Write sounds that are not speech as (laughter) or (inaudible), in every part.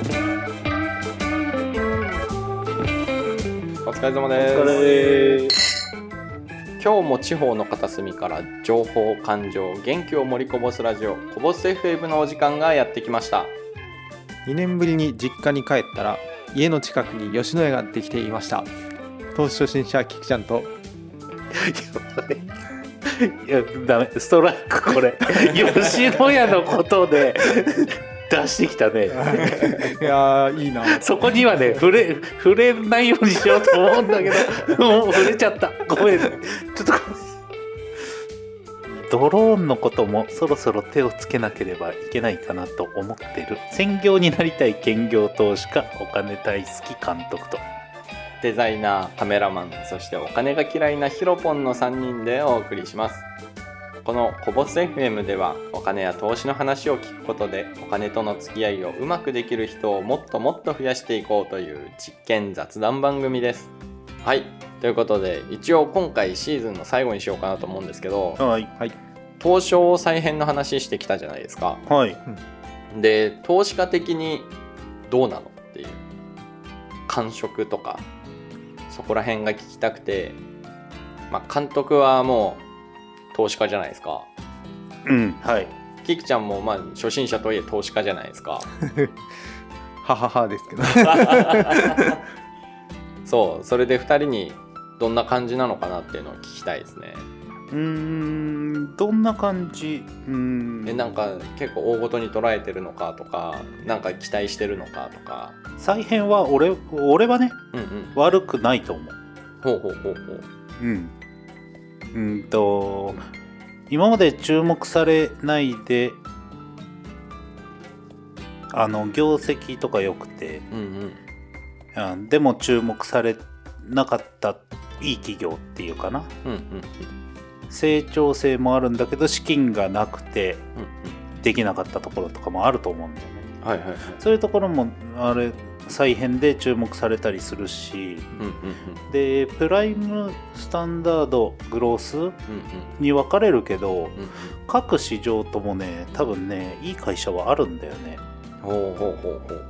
お疲れ様です。今日も地方の片隅から情報感情元気を盛りこぼすラジオこぼす FM のお時間がやってきました。2年ぶりに実家に帰ったら家の近くに吉野家ができていました。投資初心者キクちゃんと。(laughs) いやダメ。ストライクこれ。(laughs) 吉野家のことで出してきたね。(laughs) いやーいいな。そこにはね触れ触れないようにしようと思うんだけど (laughs) もう触れちゃった。ごめん。ちょっとごめん。ドローンのこともそろそろ手をつけなければいけないかなと思ってる。専業になりたい兼業投資家お金大好き監督と。デザイナーカメラマンそしてお金が嫌いなヒロポンの3人でお送りしますこの「こぼす FM」ではお金や投資の話を聞くことでお金との付き合いをうまくできる人をもっともっと増やしていこうという実験雑談番組です。はい。ということで一応今回シーズンの最後にしようかなと思うんですけど。はい。東証再編の話してきたじゃないですか。はい。で投資家的にどうなのっていう。感触とか。そこら辺が聞きたくて、まあ、監督はもう投資家じゃないですか。うんはい。キクちゃんもまあ初心者とはいえ投資家じゃないですか。(laughs) はははですけど。(laughs) そうそれで2人にどんな感じなのかなっていうのを聞きたいですね。うーんどんな感じ？うーん。えなんか結構大ごとに捉えてるのかとかなんか期待してるのかとか。再編は俺俺はねうんうん。悪くないと思う。ほうほうほうほう。うんうんと今まで注目されないであの業績とか良くてうんうん。あでも注目されなかったいい企業っていうかな。うんうん成長性もあるんだけど資金がなくてできなかったところとかもあると思うんだよね。はいはいはい。そういうところもあれ再編で注目されたりするしうんうんうん。でプライムスタンダードグロースに分かれるけどうんうん。各市場ともね多分ねいい会社はあるんだよね。ほうほうほうほう。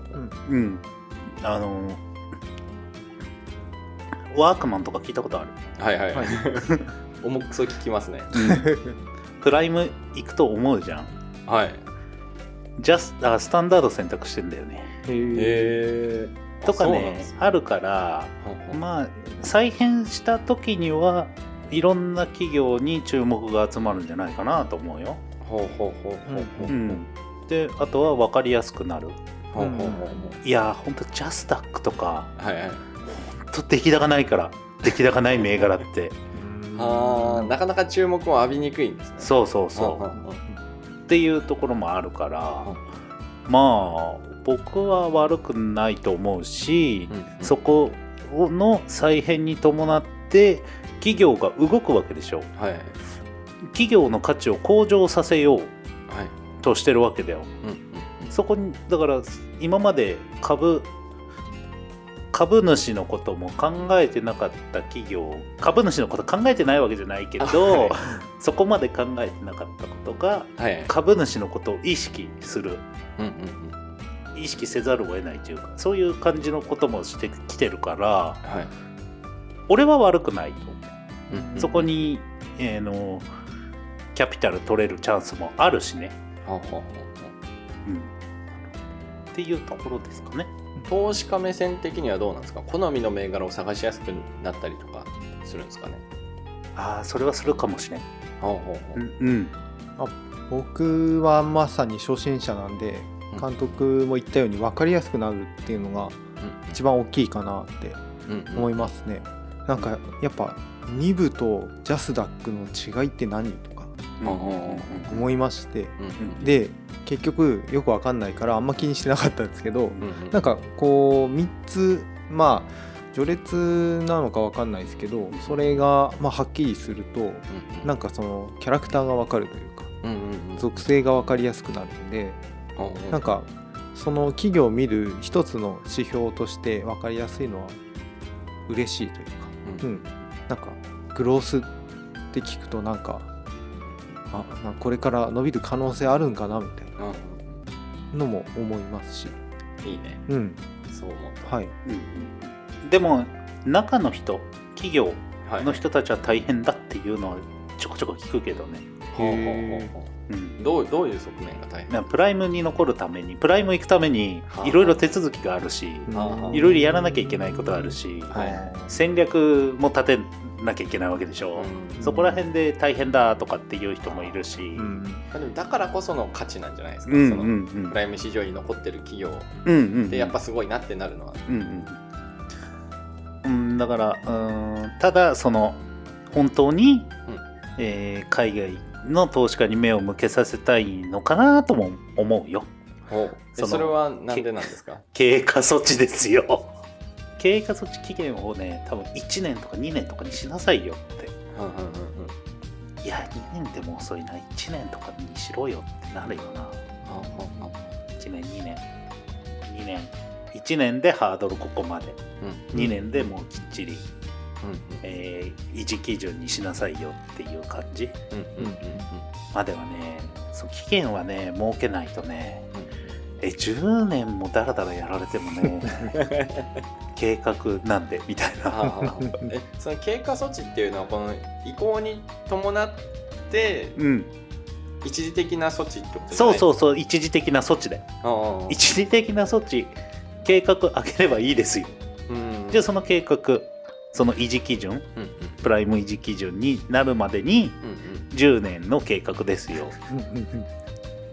うん。あのワークマンとか聞いたことある？はいはい。はい。(laughs) 重くそ聞きますね。プライム行くと思うじゃん。はい。ジャスあスタンダード選択してんだよねへえとかねですあるからまあ再編した時にはいろんな企業に注目が集まるんじゃないかなと思うよ、ほうほうほうほうほう。ん、であとは分かりやすくなる。ほうほうほういやーほんとジャスタックとかはいはい。ほんと出来高ないから出来高ない銘柄って。(laughs) あーなかなか注目を浴びにくいんですね。そうそうそう。っていうところもあるからまあ僕は悪くないと思うし、うん。そこの再編に伴って企業が動くわけでしょ。はい。はい企業の価値を向上させようはい。としてるわけだよ。うんうんそこにだから今まで株株主のことも考えてなかった企業株主のこと考えてないわけじゃないけど、はい。そこまで考えてなかったことがはいはい。株主のことを意識する。うんうんうん意識せざるを得ないというかそういう感じのこともしてきてるからはい。俺は悪くないと思う、うんうんそこに、えーのキャピタル取れるチャンスもあるしね、ほうほうん、っていうところですかね。う投資家目線的にはどうなんですか？好みの銘柄を探しやすくなったりとかするんですかね？ああそれはするかもしれん。ほうほうほううん。僕はまさに初心者なんでうん監督も言ったように分かりやすくなるっていうのが一番大きいかなって思いますね、なんかやっぱ2部とジャスダックの違いって何とか思いまして。で結局よく分かんないからあんま気にしてなかったんですけどなんかこう3つまあ序列なのか分かんないですけどそれがまあはっきりするとなんかそのキャラクターが分かるというか属性が分かりやすくなるんでなんかその企業を見る一つの指標として分かりやすいのは嬉しいというか、ううん。ん、なんかグロースって聞くとなんかあなんかこれから伸びる可能性あるんかなみたいうんなのも思いますし。いいね。うん。そう思うはい。うんでも中の人企業はいの人たちは大変だっていうのはちょこちょこ聞くけどね、ほうほうん。うどうどういう側面が大変？なプライムに残るためにプライム行くためにはあ。いろいろ手続きがあるしいろいろやらなきゃいけないことあるしはい。戦略も立てなきゃいけないわけでしょ、うん。そこら辺で大変だとかっていう人もいるし、うん。だからこその価値なんじゃないですか、そのうんうん。うんプライム市場に残ってる企業。うんうんでやっぱすごいなってなるのは、うんうんうん。だからうんただその本当に、えー海外の投資家に目を向けさせたいのかなとも思うよ。そのそれはなんでなんですか？(laughs) 経過措置ですよ。(laughs) 経過措置期限をね多分1年とか2年とかにしなさいよって。うんうんうんうん。いや2年でも遅いな。1年とかにしろよってなるよな。ほうほうほ1年2年。2年。1年でハードルここまで。ううん。2年でもうきっちり、うんえー維持基準にしなさいよっていう感じ。うんうんうんうん。まではねそう期限はね設けないとねえ10年もダラダラやられてもね (laughs) 計画なんでみたいな。えその経過措置っていうのはこの移行に伴ってうん。一時的な措置ってことそうそうそう一時的な措置で。ああ一時的な措置計画上げればいいですよ。うん。じゃあその計画その維持基準うんうん。プライム維持基準になるまでにうん10年の計画ですよ。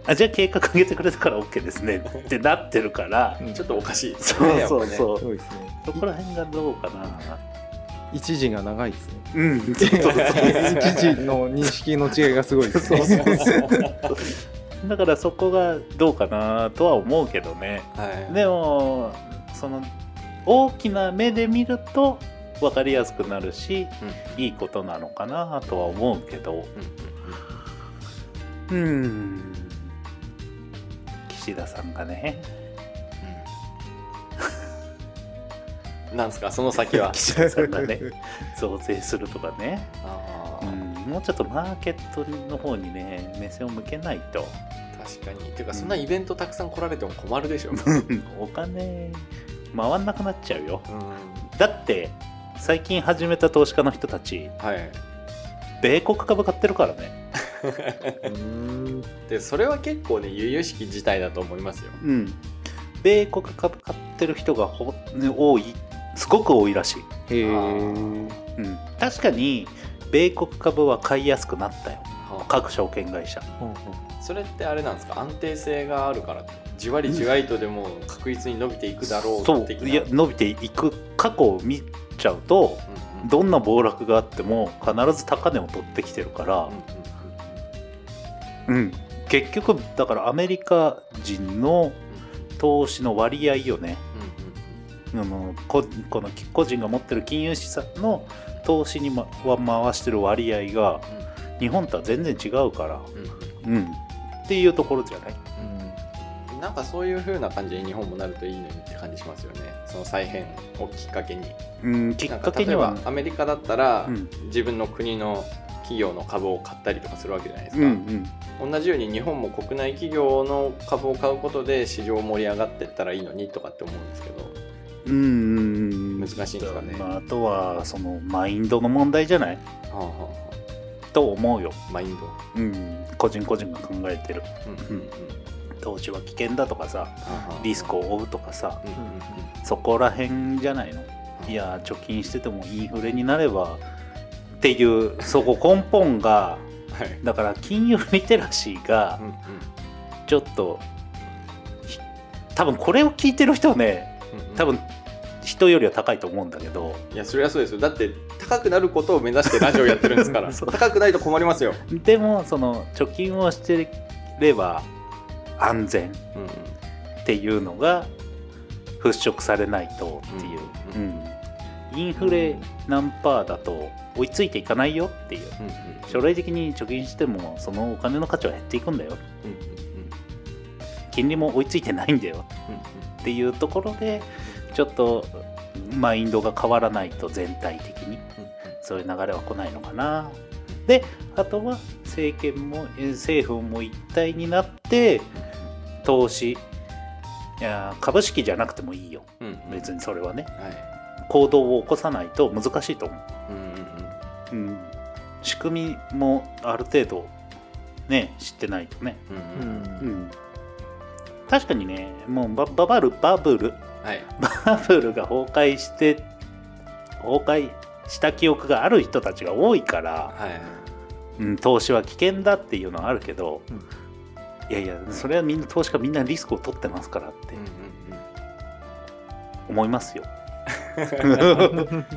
あじゃあ計画上げてくれたから OK ですね。ってなってるから。うん。ちょっとおかしいですそうねそうそう。そうね。そこら辺がどうかな。一時が長いですね。うん。そうそうそう一時の認識の違いがすごいですね。(laughs) そうそうそう。だからそこがどうかなとは思うけどね。はい。でもその大きな目で見ると分かりやすくなるしうん。いいことなのかなとは思うけど。うんうん岸田さんがね。うん。なんですかその先は？(laughs) 岸田さんがね増税するとかね、ああうん、もうちょっとマーケットの方にね目線を向けないと。確かに。ていうかそんなイベントたくさん来られても困るでしょ。(laughs) お金回んなくなっちゃうよ。うん。だって最近始めた投資家の人たちはい。米国株買ってるからね。うん。でそれは結構ね由々しき事態だと思いますよ。うん。米国株買ってる人がほ、ね、多い。すごく多いらしい、へえうん、確かに米国株は買いやすくなったよ。各証券会社。それってあれなんですか？安定性があるからじわりじわりとでも確実に伸びていくだろうそう。的ないや伸びていく過去を見ちゃうとうんうん。どんな暴落があっても必ず高値を取ってきてるからうん、うんうん、結局だからアメリカ人の投資の割合よね。うんあのここの個人が持ってる金融資産の投資に、ま、は回してる割合が日本とは全然違うから、うんうん。うん、っていうところじゃない？うんなんかそういう風な感じで日本もなるといいのにって感じしますよね。その再編をきっかけに。うん、きっかけには。か例えばアメリカだったら、うん。自分の国の企業の株を買ったりとかするわけじゃないですうんか、うん。同じように日本も国内企業の株を買うことで市場盛り上がっていったらいいのにとかって思うんですけど。うんうん難しいんですかね。まあ、あとはそのマインドの問題じゃない？はあはあはと思うよ、あマインド。うん、個人個人が考えてる。うんうんうん投資は危険だとかさリスクを負うとかさそこら辺じゃないの？いや貯金しててもインフレになればっていうそこ根本がはい。だから金融リテラシーがちょっとひ多分これを聞いてる人はね多分人よりは高いと思うんだけど。いやそれはそうですよ。だって高くなることを目指してラジオやってるんですから。(laughs) 高くないと困りますよ、でもその貯金をしてれば安全っていうのが払拭されないとっていう、ううん。インフレ何パーだと追いついていかないよっていう。将来的に貯金してもそのお金の価値は減っていくんだよ。金利も追いついてないんだよ。うんっていうところでちょっとマインドが変わらないと全体的に。そういう流れは来ないのかな。であとは政権もえー政府も一体になって投資。いや株式じゃなくてもいいよ。うんうん。別にそれはね。はい。行動を起こさないと難しいと思う。んうんう、うん、仕組みもある程度ね知ってないとね、うんうんうん。うん、確かにねもうバババルバブル。はい。バブルが崩壊して崩壊した記憶がある人たちが多いから、はい。うん、投資は危険だっていうのはあるけど、うんいやいやそれはみんな投資家みんなリスクを取ってますからってうんうん思いますよ。う (laughs) ん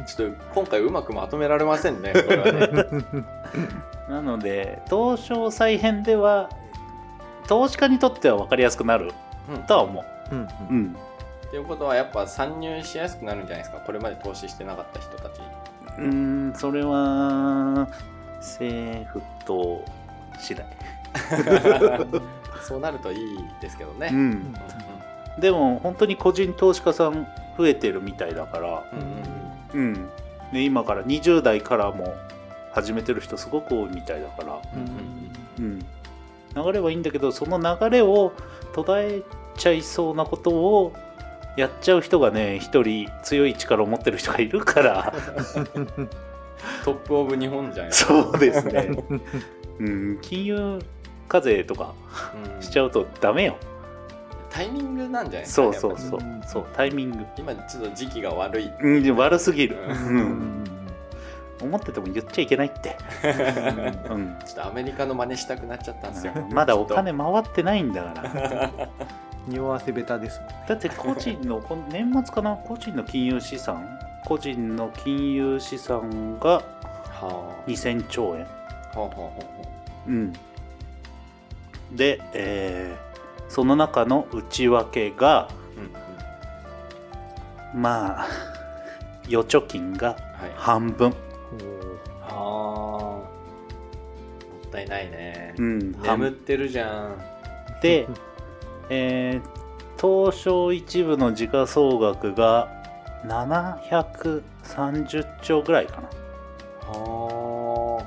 ちょっと今回うまくまとめられませんねこれはね。(laughs) なので東証再編では投資家にとっては分かりやすくなるうん。とは思う。んう。うん。っていうことはやっぱ参入しやすくなるんじゃないですかこれまで投資してなかった人たち。うーんそれは政府と次第。(laughs) そうなるといいですけどね、ううん。ん、でも本当に個人投資家さん増えてるみたいだから、うんうんうん、で今から20代からも始めてる人すごく多いみたいだから、うんうん、流れはいいんだけどその流れを途絶えちゃいそうなことをやっちゃう人がね一人強い力を持ってる人がいるからトップオブ日本じゃないそうですね、(laughs) うん、金融課税とかうん。しちゃうとダメよ。タイミングなんじゃない？ですか、そうね、そう。そううんそうタイミング、今ちょっと時期が悪い。うん、悪すぎる、ううん、思ってても言っちゃいけないって、うん、ちょっとアメリカの真似したくなっちゃったんですよ。まだお金回ってないんだから。(laughs) 匂わせベタです。もんねだって個人のこの年末かな？個人の金融資産？個人の金融資産がはあ。2000兆円、ほうほうほうほうん、で、えーその中の内訳がう、うんうん、まあ預貯金がはい。半分、あー。もったいないね。うん、半眠ってるじゃん。で、えー東証一部の時価総額が730兆ぐらいかな。は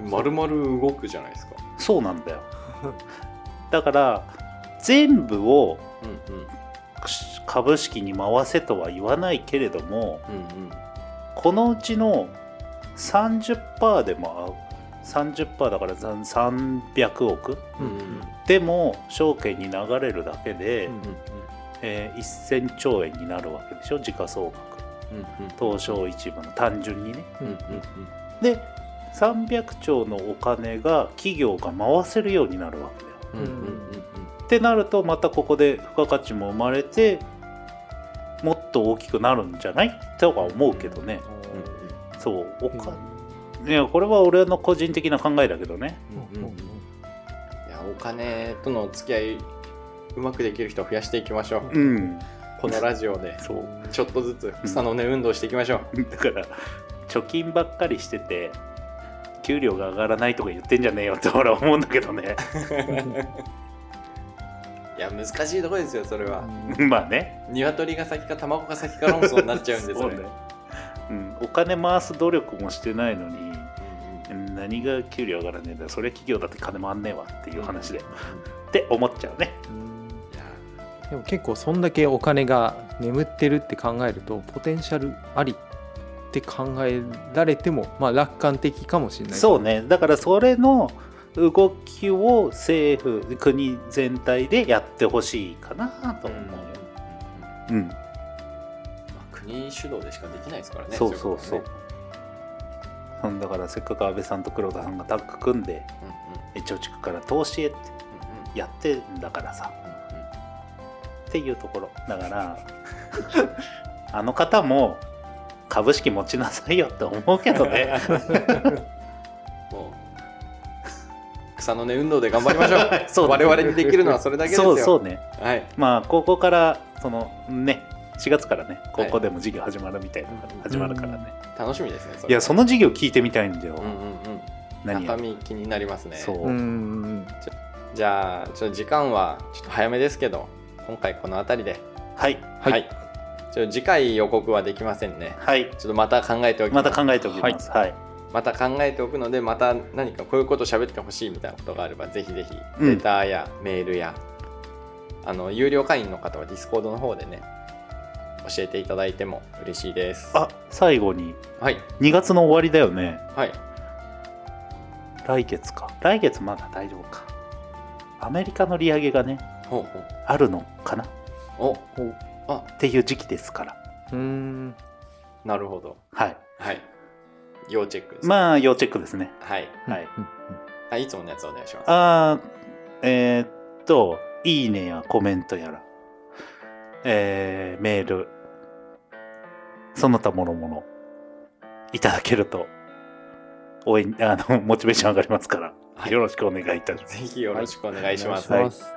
あまるまる動くじゃないですかそうなんだよ。だから全部を株式に回せとは言わないけれどもうんうん。このうちの30%でも30%だから300億うんうんでも証券に流れるだけで、うんえー1000兆円になるわけでしょ？時価総額。うんうん東証一部の単純にね。うんうん。で300兆のお金が企業が回せるようになるわけだよ。うんうんうんってなるとまたここで付加価値も生まれてもっと大きくなるんじゃない？とは思うけどね。そうおかいやこれは俺の個人的な考えだけどね。うんうんうん。いやお金との付き合いうまくできる人を増やしていきましょう。うん。このラジオで。そう。ちょっとずつ草の根運動していきましょう。だから貯金ばっかりしてて給料が上がらないとか言ってんじゃねえよって俺は思うんだけどね。(laughs) いや難しいところですよそれは。(laughs) まあね。鶏が先か卵が先か論争になっちゃうんでそれ。そうね。うん、お金回す努力もしてないのにうんうん。何が給料上がらねえんだよ。それ企業だって金回んねえわっていう話で、うん。って思っちゃうね。いや。でも結構そんだけお金が眠ってるって考えるとポテンシャルありって考えられてもまあ楽観的かもしれない。そうね。だからそれの動きを政府国全体でやってほしいかなと思う。よ、うん。まあ国主導でしかできないですからね。そうそうそう。うん。だからせっかく安倍さんと黒田さんがタッグ組んでうんうん。貯蓄から投資へってうんうん。やってんだからさ。っていうところ。だから (laughs) あの方も株式持ちなさいよって思うけどね。(laughs) もう草の根運動で頑張りましょう。(laughs) そう我々にできるのはそれだけですよ。そうそうね。はい。まあここからそのね4月からねここでも授業始まるみたいなのが始まるからね、楽しみですねいやその授業聞いてみたいんだよ、うんうんうん。中身気になりますね。そう、うんうんじゃあちょっと時間はちょっと早めですけど今回この辺りで。はい。はいちょ次回予告はできませんね。はい。ちょっとまた考えておきまますた考えておきます。はい、また考えておくのでまた何かこういうこと喋ってほしいみたいなことがあればぜひぜひうん。レターやメールやあの有料会員の方は Discord の方でね教えていただいても嬉しいです。あ最後に。はい。2月の終わりだよね。はい。来月か。来月まだ大丈夫か。アメリカの利上げがねほうほう。あるのかな？おあっていう時期ですから。うーん。なるほど。はい。はい。要チェックです、まあ要チェックですね。はい。はい。うんあいつものやつお願いします。あーえーっといいねやコメントやらえーメールその他もろもろいただけると応援あの (laughs) モチベーション上がりますから、はい。よろしくお願いいたします。ぜひよろしくお願いします、お願いします。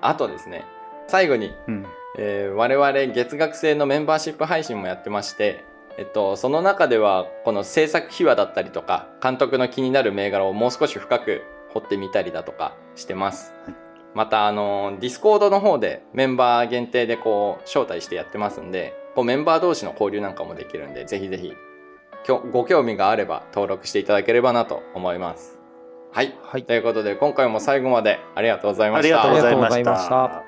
あとですね最後に、うんえー我々月額制のメンバーシップ配信もやってましてえっと、その中ではこの制作秘話だったりとか監督の気になる銘柄をもう少し深く掘ってみたりだとかしてます、はい。またあの Discord の方でメンバー限定でこう招待してやってますんでこうメンバー同士の交流なんかもできるんでぜひぜひご興味があれば登録していただければなと思います。はい。はい。ということで今回も最後までありがとうございました。ありがとうございました